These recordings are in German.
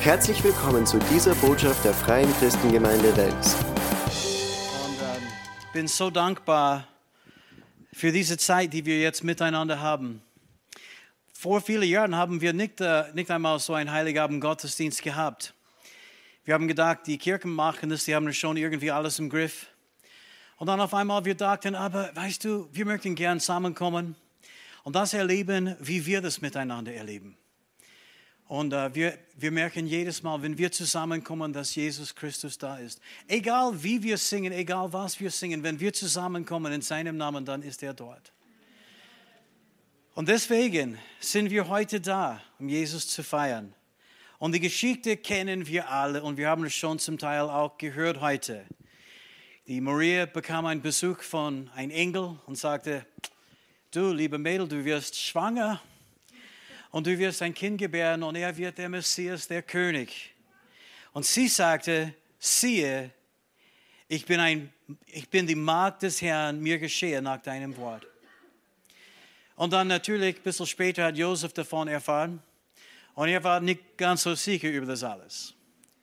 Herzlich willkommen zu dieser Botschaft der Freien Christengemeinde Wels. Und ähm, bin so dankbar für diese Zeit, die wir jetzt miteinander haben. Vor vielen Jahren haben wir nicht, äh, nicht einmal so einen Heiligabend Gottesdienst gehabt. Wir haben gedacht, die Kirchen machen das, die haben schon irgendwie alles im Griff. Und dann auf einmal wir dachten, aber weißt du, wir möchten gern zusammenkommen und das erleben, wie wir das miteinander erleben. Und äh, wir, wir merken jedes Mal, wenn wir zusammenkommen, dass Jesus Christus da ist. Egal wie wir singen, egal was wir singen, wenn wir zusammenkommen in seinem Namen, dann ist er dort. Und deswegen sind wir heute da, um Jesus zu feiern. Und die Geschichte kennen wir alle und wir haben es schon zum Teil auch gehört heute. Die Maria bekam einen Besuch von einem Engel und sagte, du liebe Mädel, du wirst schwanger und du wirst ein Kind gebären und er wird der Messias, der König. Und sie sagte, siehe, ich bin, ein, ich bin die Magd des Herrn, mir geschehe nach deinem Wort. Und dann natürlich, ein bisschen später hat Josef davon erfahren und er war nicht ganz so sicher über das alles.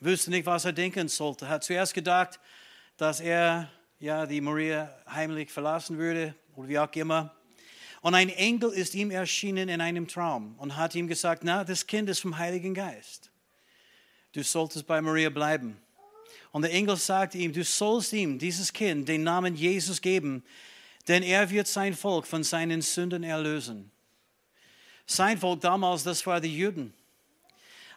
Wusste nicht, was er denken sollte. Hat zuerst gedacht, dass er ja, die Maria heimlich verlassen würde oder wie auch immer. Und ein Engel ist ihm erschienen in einem Traum und hat ihm gesagt, na, das Kind ist vom Heiligen Geist. Du solltest bei Maria bleiben. Und der Engel sagte ihm, du sollst ihm, dieses Kind, den Namen Jesus geben, denn er wird sein Volk von seinen Sünden erlösen. Sein Volk damals, das war die Juden.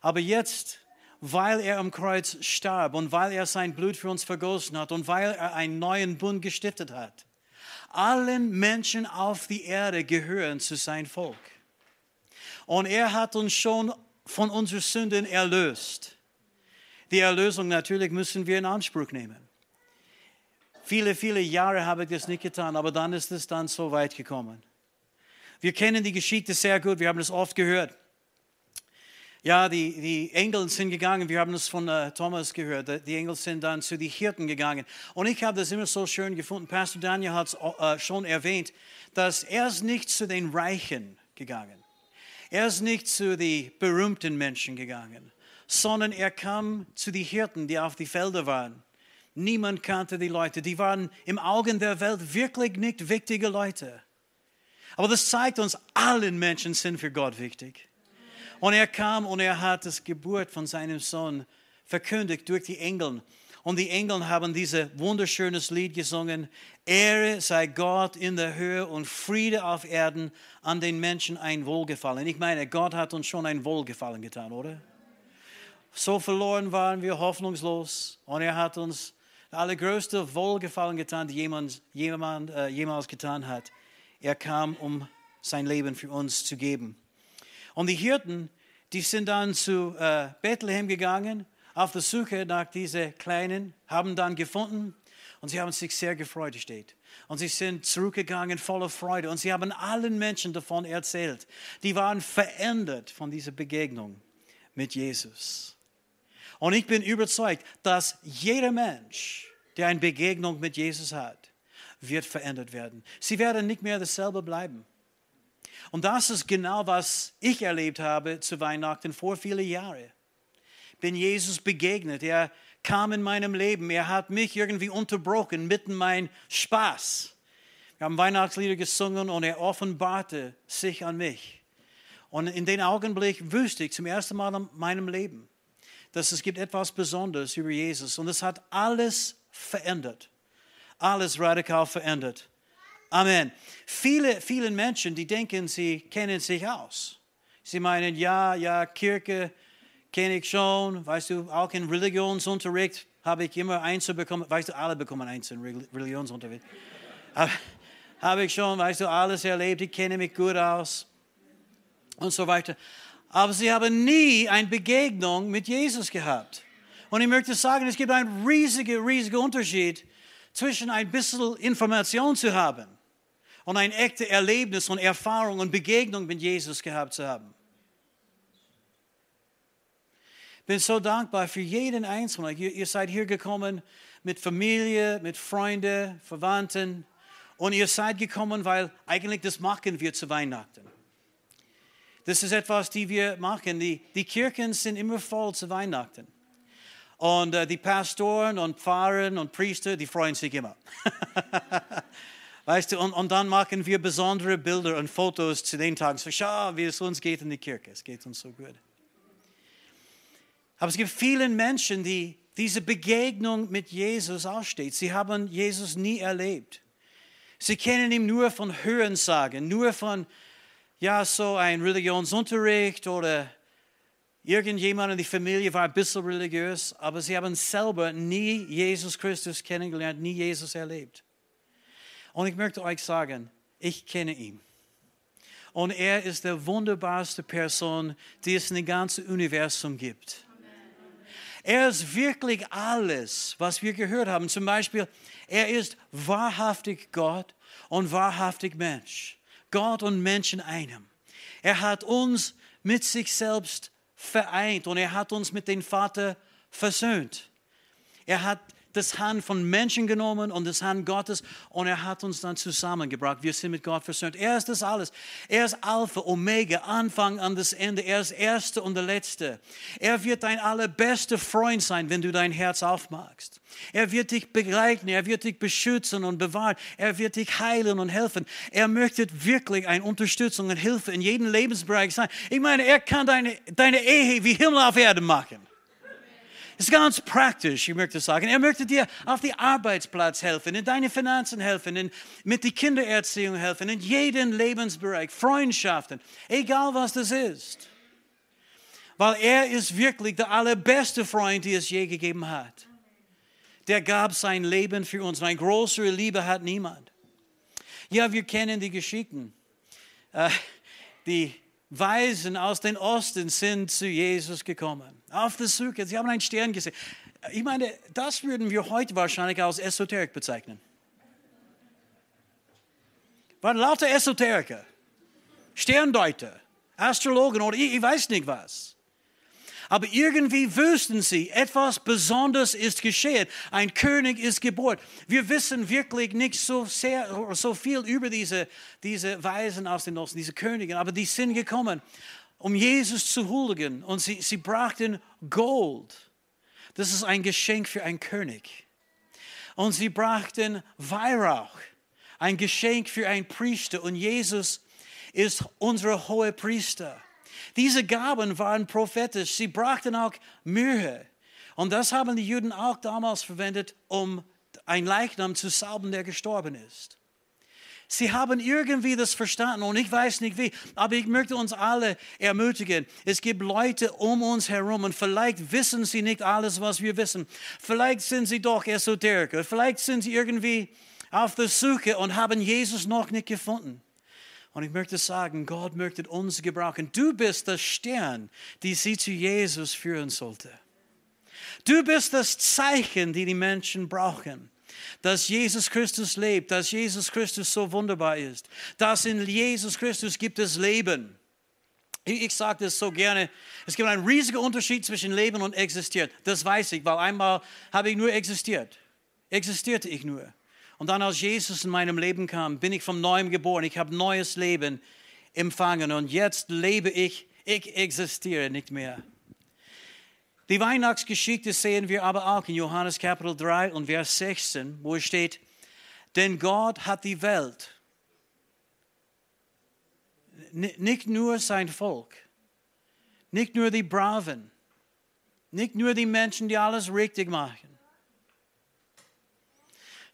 Aber jetzt, weil er am Kreuz starb und weil er sein Blut für uns vergossen hat und weil er einen neuen Bund gestiftet hat, allen Menschen auf die Erde gehören zu sein Volk. Und er hat uns schon von unseren Sünden erlöst. Die Erlösung natürlich müssen wir in Anspruch nehmen. Viele, viele Jahre habe ich das nicht getan, aber dann ist es dann so weit gekommen. Wir kennen die Geschichte sehr gut, wir haben es oft gehört. Ja, die, die Engel sind gegangen, wir haben es von uh, Thomas gehört, die Engel sind dann zu den Hirten gegangen. Und ich habe das immer so schön gefunden, Pastor Daniel hat es uh, schon erwähnt, dass er ist nicht zu den Reichen gegangen. Er ist nicht zu den berühmten Menschen gegangen, sondern er kam zu den Hirten, die auf die Felder waren. Niemand kannte die Leute, die waren im Augen der Welt wirklich nicht wichtige Leute. Aber das zeigt uns, allen Menschen sind für Gott wichtig. Und er kam und er hat das Geburt von seinem Sohn verkündigt durch die Engel. Und die Engel haben dieses wunderschönes Lied gesungen. Ehre sei Gott in der Höhe und Friede auf Erden an den Menschen ein Wohlgefallen. Ich meine, Gott hat uns schon ein Wohlgefallen getan, oder? So verloren waren wir hoffnungslos und er hat uns das allergrößte Wohlgefallen getan, die jemand, jemand äh, jemals getan hat. Er kam, um sein Leben für uns zu geben. Und die Hirten, die sind dann zu äh, Bethlehem gegangen, auf der Suche nach diesen Kleinen, haben dann gefunden und sie haben sich sehr gefreut, steht. Und sie sind zurückgegangen voller Freude und sie haben allen Menschen davon erzählt. Die waren verändert von dieser Begegnung mit Jesus. Und ich bin überzeugt, dass jeder Mensch, der eine Begegnung mit Jesus hat, wird verändert werden. Sie werden nicht mehr dasselbe bleiben. Und das ist genau, was ich erlebt habe zu Weihnachten vor vielen Jahren. Bin Jesus begegnet. Er kam in meinem Leben. Er hat mich irgendwie unterbrochen mitten mein Spaß. Wir haben Weihnachtslieder gesungen und er offenbarte sich an mich. Und in dem Augenblick wusste ich zum ersten Mal in meinem Leben, dass es gibt etwas Besonderes über Jesus. Und es hat alles verändert. Alles radikal verändert. Amen. Viele, viele Menschen, die denken, sie kennen sich aus. Sie meinen, ja, ja, Kirche kenne ich schon. Weißt du, auch in Religionsunterricht habe ich immer eins bekommen. Weißt du, alle bekommen eins in Religionsunterricht. habe ich schon, weißt du, alles erlebt. Ich kenne mich gut aus. Und so weiter. Aber sie haben nie eine Begegnung mit Jesus gehabt. Und ich möchte sagen, es gibt einen riesigen, riesigen Unterschied zwischen ein bisschen Information zu haben und ein echtes Erlebnis und Erfahrung und Begegnung mit Jesus gehabt zu haben. Bin so dankbar für jeden Einzelnen. Ihr, ihr seid hier gekommen mit Familie, mit Freunden, Verwandten und ihr seid gekommen, weil eigentlich das machen wir zu Weihnachten. Das ist etwas, die wir machen. Die, die Kirchen sind immer voll zu Weihnachten. Und äh, die Pastoren und Pfarrer und Priester, die freuen sich immer. weißt du, und, und dann machen wir besondere Bilder und Fotos zu den Tagen. So, schau, wie es uns geht in die Kirche. Es geht uns so gut. Aber es gibt viele Menschen, die diese Begegnung mit Jesus aussteht. Sie haben Jesus nie erlebt. Sie kennen ihn nur von Hörensagen, nur von, ja, so ein Religionsunterricht oder Irgendjemand in der Familie war ein bisschen religiös, aber sie haben selber nie Jesus Christus kennengelernt, nie Jesus erlebt. Und ich möchte euch sagen, ich kenne ihn. Und er ist der wunderbarste Person, die es in dem ganzen Universum gibt. Er ist wirklich alles, was wir gehört haben. Zum Beispiel, er ist wahrhaftig Gott und wahrhaftig Mensch. Gott und Mensch in einem. Er hat uns mit sich selbst vereint und er hat uns mit dem Vater versöhnt. Er hat das Hand von Menschen genommen und das Hand Gottes und er hat uns dann zusammengebracht. Wir sind mit Gott versöhnt. Er ist das alles. Er ist Alpha, Omega, Anfang an das Ende. Er ist Erste und der Letzte. Er wird dein allerbester Freund sein, wenn du dein Herz aufmachst. Er wird dich begleiten, er wird dich beschützen und bewahren. Er wird dich heilen und helfen. Er möchte wirklich eine Unterstützung und Hilfe in jedem Lebensbereich sein. Ich meine, er kann deine, deine Ehe wie Himmel auf Erde machen. Ist ganz praktisch, ich möchte sagen. Er möchte dir auf den Arbeitsplatz helfen, in deine Finanzen helfen, in, mit der Kindererziehung helfen, in jedem Lebensbereich, Freundschaften, egal was das ist. Weil er ist wirklich der allerbeste Freund, den es je gegeben hat. Der gab sein Leben für uns. eine größere Liebe hat niemand. Ja, wir kennen die Geschichten. Äh, die Weisen aus dem Osten sind zu Jesus gekommen. Auf der Suche, sie haben einen Stern gesehen. Ich meine, das würden wir heute wahrscheinlich als Esoterik bezeichnen. Waren lauter Esoteriker, Sterndeuter, Astrologen oder ich, ich weiß nicht was. Aber irgendwie wüssten sie, etwas Besonderes ist geschehen. Ein König ist geboren. Wir wissen wirklich nicht so, sehr, so viel über diese, diese Weisen aus dem Osten, diese Könige, aber die sind gekommen, um Jesus zu huldigen. Und sie, sie brachten Gold. Das ist ein Geschenk für einen König. Und sie brachten Weihrauch, ein Geschenk für einen Priester. Und Jesus ist unser hoher Priester. Diese Gaben waren prophetisch. Sie brachten auch Mühe. Und das haben die Juden auch damals verwendet, um ein Leichnam zu salben, der gestorben ist. Sie haben irgendwie das verstanden und ich weiß nicht wie, aber ich möchte uns alle ermutigen. Es gibt Leute um uns herum und vielleicht wissen sie nicht alles, was wir wissen. Vielleicht sind sie doch Esoteriker. Vielleicht sind sie irgendwie auf der Suche und haben Jesus noch nicht gefunden. Und ich möchte sagen, Gott möchte uns gebrauchen. Du bist der Stern, die sie zu Jesus führen sollte. Du bist das Zeichen, die die Menschen brauchen. Dass Jesus Christus lebt, dass Jesus Christus so wunderbar ist, dass in Jesus Christus gibt es Leben. Ich, ich sage das so gerne. Es gibt einen riesigen Unterschied zwischen Leben und existiert. Das weiß ich, weil einmal habe ich nur existiert. Existierte ich nur. Und dann, als Jesus in meinem Leben kam, bin ich vom Neuem geboren. Ich habe neues Leben empfangen und jetzt lebe ich. Ich existiere nicht mehr. Die Weihnachtsgeschichte sehen wir aber auch in Johannes Kapitel 3 und Vers 16, wo es steht, denn Gott hat die Welt, nicht nur sein Volk, nicht nur die Braven, nicht nur die Menschen, die alles richtig machen,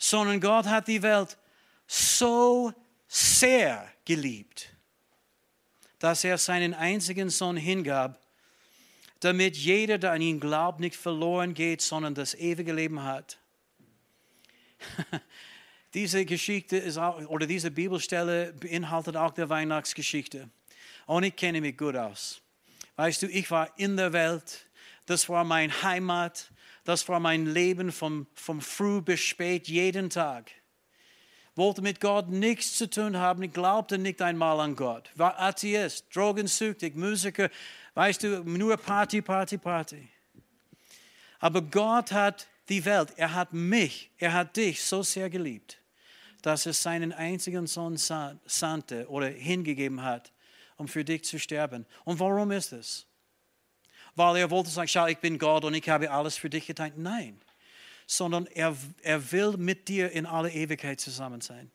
sondern Gott hat die Welt so sehr geliebt, dass er seinen einzigen Sohn hingab, damit jeder, der an ihn glaubt, nicht verloren geht, sondern das ewige Leben hat. diese Geschichte ist auch, oder diese Bibelstelle beinhaltet auch der Weihnachtsgeschichte. Und ich kenne mich gut aus. Weißt du, ich war in der Welt, das war meine Heimat, das war mein Leben vom, vom früh bis spät, jeden Tag. Wollte mit Gott nichts zu tun haben, ich glaubte nicht einmal an Gott. War Atheist, drogensüchtig, Musiker, weißt du, nur Party, Party, Party. Aber Gott hat die Welt, er hat mich, er hat dich so sehr geliebt, dass er seinen einzigen Sohn sandte oder hingegeben hat, um für dich zu sterben. Und warum ist es? Weil er wollte sagen, schau, ich bin Gott und ich habe alles für dich getan. Nein, sondern er, er will mit dir in alle Ewigkeit zusammen sein.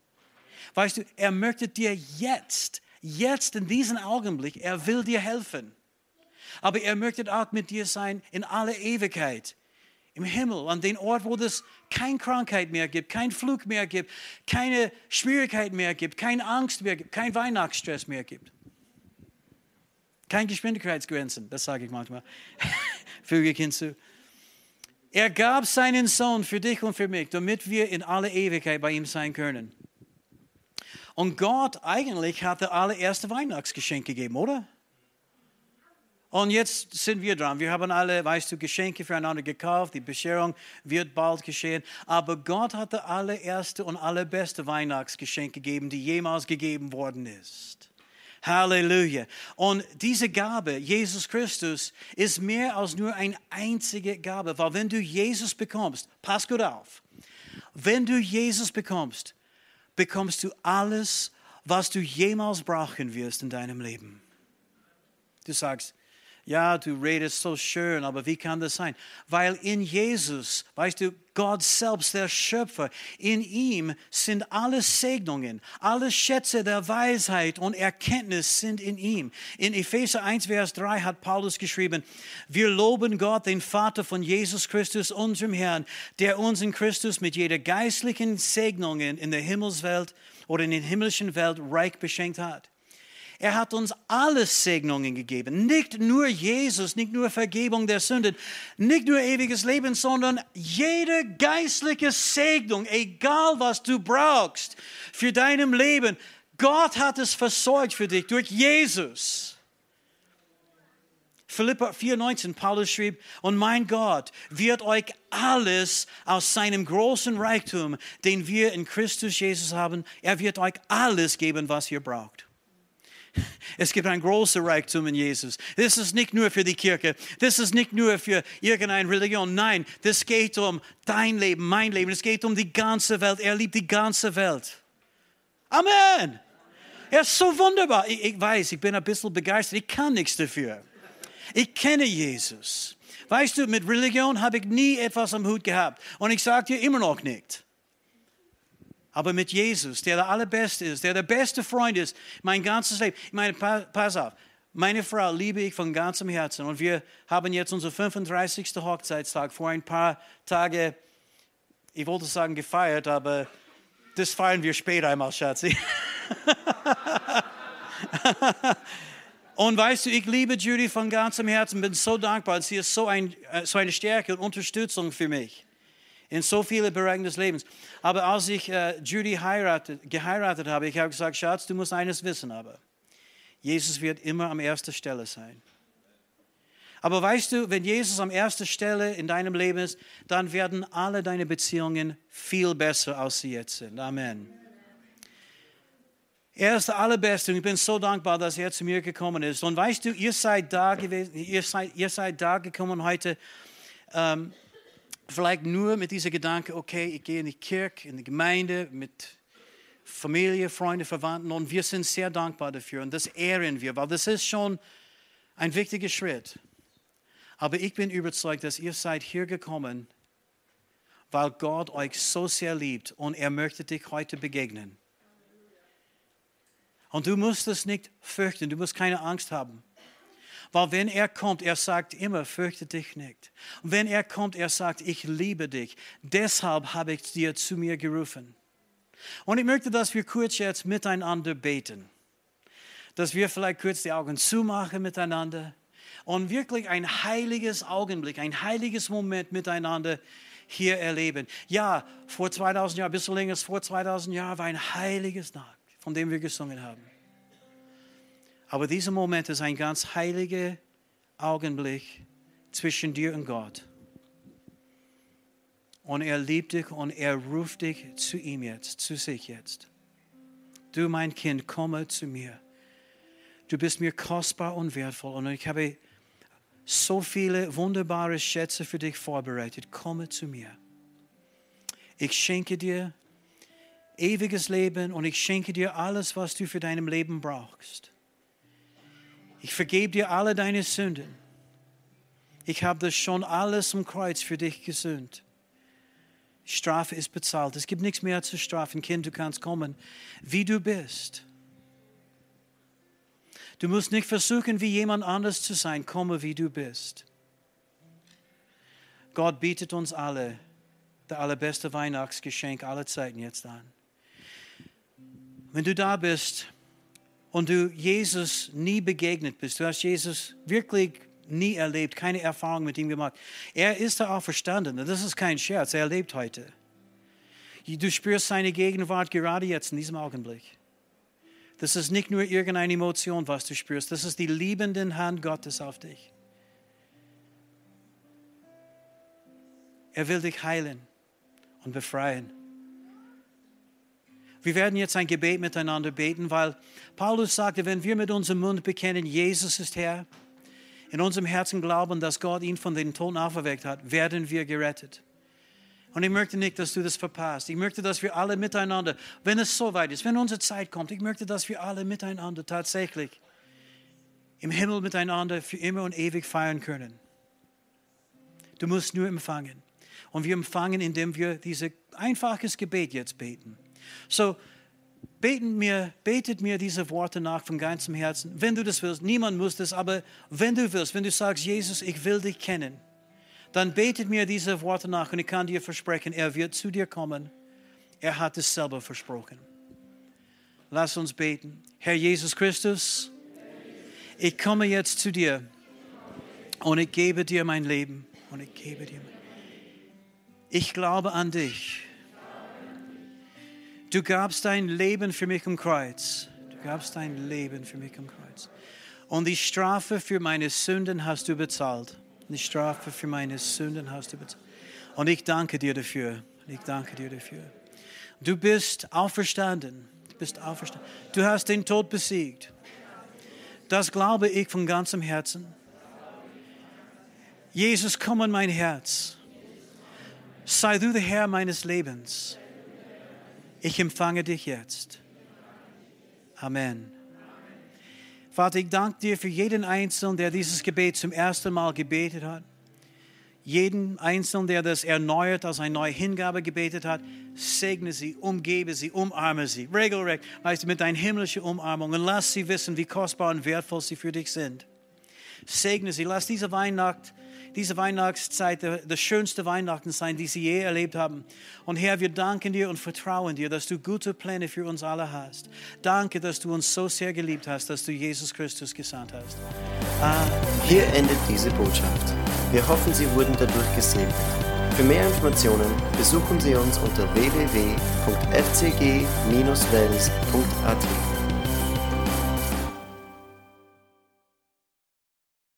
Weißt du, er möchte dir jetzt, jetzt in diesem Augenblick, er will dir helfen. Aber er möchte auch mit dir sein in alle Ewigkeit. Im Himmel, an den Ort, wo es keine Krankheit mehr gibt, kein Flug mehr gibt, keine Schwierigkeit mehr gibt, keine Angst mehr gibt, kein Weihnachtsstress mehr gibt. Keine Geschwindigkeitsgrenzen, das sage ich manchmal. Füge ich hinzu. Er gab seinen Sohn für dich und für mich, damit wir in alle Ewigkeit bei ihm sein können. Und Gott eigentlich hat das allererste Weihnachtsgeschenk gegeben, oder? Und jetzt sind wir dran. Wir haben alle, weißt du, Geschenke füreinander gekauft. Die Bescherung wird bald geschehen. Aber Gott hat das allererste und allerbeste Weihnachtsgeschenk gegeben, die jemals gegeben worden ist. Halleluja. Und diese Gabe, Jesus Christus, ist mehr als nur eine einzige Gabe. Weil wenn du Jesus bekommst, pass gut auf, wenn du Jesus bekommst, bekommst du alles, was du jemals brauchen wirst in deinem Leben. Du sagst, ja, du redest so schön, aber wie kann das sein? Weil in Jesus, weißt du, Gott selbst, der Schöpfer, in ihm sind alle Segnungen, alle Schätze der Weisheit und Erkenntnis sind in ihm. In Epheser 1, Vers 3 hat Paulus geschrieben, wir loben Gott, den Vater von Jesus Christus, unserem Herrn, der uns in Christus mit jeder geistlichen Segnungen in der Himmelswelt oder in der himmlischen Welt reich beschenkt hat. Er hat uns alle Segnungen gegeben. Nicht nur Jesus, nicht nur Vergebung der Sünden, nicht nur ewiges Leben, sondern jede geistliche Segnung, egal was du brauchst für deinem Leben. Gott hat es versorgt für dich durch Jesus. Philippa 4,19, Paulus schrieb, und mein Gott wird euch alles aus seinem großen Reichtum, den wir in Christus Jesus haben, er wird euch alles geben, was ihr braucht. Es gibt ein großes Reichtum in Jesus. Das ist nicht nur für die Kirche, das ist nicht nur für irgendeine Religion. Nein, das geht um dein Leben, mein Leben. Es geht um die ganze Welt. Er liebt die ganze Welt. Amen. Er ist so wunderbar. Ich, ich weiß, ich bin ein bisschen begeistert. Ich kann nichts dafür. Ich kenne Jesus. Weißt du, mit Religion habe ich nie etwas am Hut gehabt. Und ich sage dir immer noch nicht. Aber mit Jesus, der der Allerbeste ist, der der beste Freund ist, mein ganzes Leben. Ich meine, pass auf, meine Frau liebe ich von ganzem Herzen. Und wir haben jetzt unseren 35. Hochzeitstag vor ein paar Tagen, ich wollte sagen gefeiert, aber das feiern wir später einmal, Schatzi. und weißt du, ich liebe Judy von ganzem Herzen, bin so dankbar. Sie ist so, ein, äh, so eine Stärke und Unterstützung für mich in so viele Bereichen des Lebens. Aber als ich äh, Judy heiratet, geheiratet habe, ich habe gesagt, Schatz, du musst eines wissen, aber Jesus wird immer an erster Stelle sein. Aber weißt du, wenn Jesus an erster Stelle in deinem Leben ist, dann werden alle deine Beziehungen viel besser, als sie jetzt sind. Amen. Er ist der Allerbeste und ich bin so dankbar, dass er zu mir gekommen ist. Und weißt du, ihr seid da gewesen, ihr seid, ihr seid da gekommen heute. Ähm, vielleicht nur mit diesem Gedanke, okay, ich gehe in die Kirche, in die Gemeinde mit Familie, Freunde, Verwandten und wir sind sehr dankbar dafür und das ehren wir, weil das ist schon ein wichtiger Schritt. Aber ich bin überzeugt, dass ihr seid hier gekommen, weil Gott euch so sehr liebt und er möchte dich heute begegnen. Und du musst es nicht fürchten, du musst keine Angst haben. Weil wenn er kommt, er sagt immer, fürchte dich nicht. Und wenn er kommt, er sagt, ich liebe dich. Deshalb habe ich dir zu mir gerufen. Und ich möchte, dass wir kurz jetzt miteinander beten. Dass wir vielleicht kurz die Augen zumachen miteinander und wirklich ein heiliges Augenblick, ein heiliges Moment miteinander hier erleben. Ja, vor 2000 Jahren, ein bisschen länger als vor 2000 Jahren war ein heiliges Tag, von dem wir gesungen haben. Aber dieser Moment ist ein ganz heiliger Augenblick zwischen dir und Gott. Und er liebt dich und er ruft dich zu ihm jetzt, zu sich jetzt. Du, mein Kind, komme zu mir. Du bist mir kostbar und wertvoll und ich habe so viele wunderbare Schätze für dich vorbereitet. Komme zu mir. Ich schenke dir ewiges Leben und ich schenke dir alles, was du für dein Leben brauchst. Ich vergebe dir alle deine Sünden. Ich habe das schon alles am Kreuz für dich gesühnt. Die Strafe ist bezahlt. Es gibt nichts mehr zu strafen. Kind, du kannst kommen, wie du bist. Du musst nicht versuchen, wie jemand anders zu sein. Komme, wie du bist. Gott bietet uns alle das allerbeste Weihnachtsgeschenk aller Zeiten jetzt an. Wenn du da bist und du Jesus nie begegnet bist, du hast Jesus wirklich nie erlebt, keine Erfahrung mit ihm gemacht. Er ist der Auferstandene, das ist kein Scherz, er lebt heute. Du spürst seine Gegenwart gerade jetzt in diesem Augenblick. Das ist nicht nur irgendeine Emotion, was du spürst, das ist die liebende Hand Gottes auf dich. Er will dich heilen und befreien. Wir werden jetzt ein Gebet miteinander beten, weil Paulus sagte, wenn wir mit unserem Mund bekennen, Jesus ist Herr, in unserem Herzen glauben, dass Gott ihn von den Toten auferweckt hat, werden wir gerettet. Und ich möchte nicht, dass du das verpasst. Ich möchte, dass wir alle miteinander, wenn es soweit ist, wenn unsere Zeit kommt, ich möchte, dass wir alle miteinander tatsächlich im Himmel miteinander für immer und ewig feiern können. Du musst nur empfangen. Und wir empfangen, indem wir dieses einfaches Gebet jetzt beten. So, beten mir, betet mir diese Worte nach von ganzem Herzen, wenn du das willst. Niemand muss das, aber wenn du willst, wenn du sagst, Jesus, ich will dich kennen, dann betet mir diese Worte nach und ich kann dir versprechen, er wird zu dir kommen. Er hat es selber versprochen. Lass uns beten. Herr Jesus Christus, ich komme jetzt zu dir und ich gebe dir mein Leben und ich gebe dir mein Ich glaube an dich. Du gabst dein Leben für mich am Kreuz. Du gabst dein Leben für mich am Kreuz. Und die Strafe für meine Sünden hast du bezahlt. Die Strafe für meine Sünden hast du bezahlt. Und ich danke dir dafür. Ich danke dir dafür. Du bist auferstanden. Du bist auferstanden. Du hast den Tod besiegt. Das glaube ich von ganzem Herzen. Jesus, komm in mein Herz. Sei du der Herr meines Lebens. Ich empfange dich jetzt. Amen. Vater, ich danke dir für jeden Einzelnen, der dieses Gebet zum ersten Mal gebetet hat. Jeden Einzelnen, der das erneuert als eine neue Hingabe gebetet hat, segne sie, umgebe sie, umarme sie, regelrecht, weißt du, mit deiner himmlischen Umarmung und lass sie wissen, wie kostbar und wertvoll sie für dich sind. Segne sie, lass diese Weihnacht diese Weihnachtszeit das schönste Weihnachten sein, die sie je erlebt haben. Und Herr, wir danken dir und vertrauen dir, dass du gute Pläne für uns alle hast. Danke, dass du uns so sehr geliebt hast, dass du Jesus Christus gesandt hast. Amen. Hier endet diese Botschaft. Wir hoffen, Sie wurden dadurch gesegnet. Für mehr Informationen besuchen Sie uns unter www.fcg-wells.at.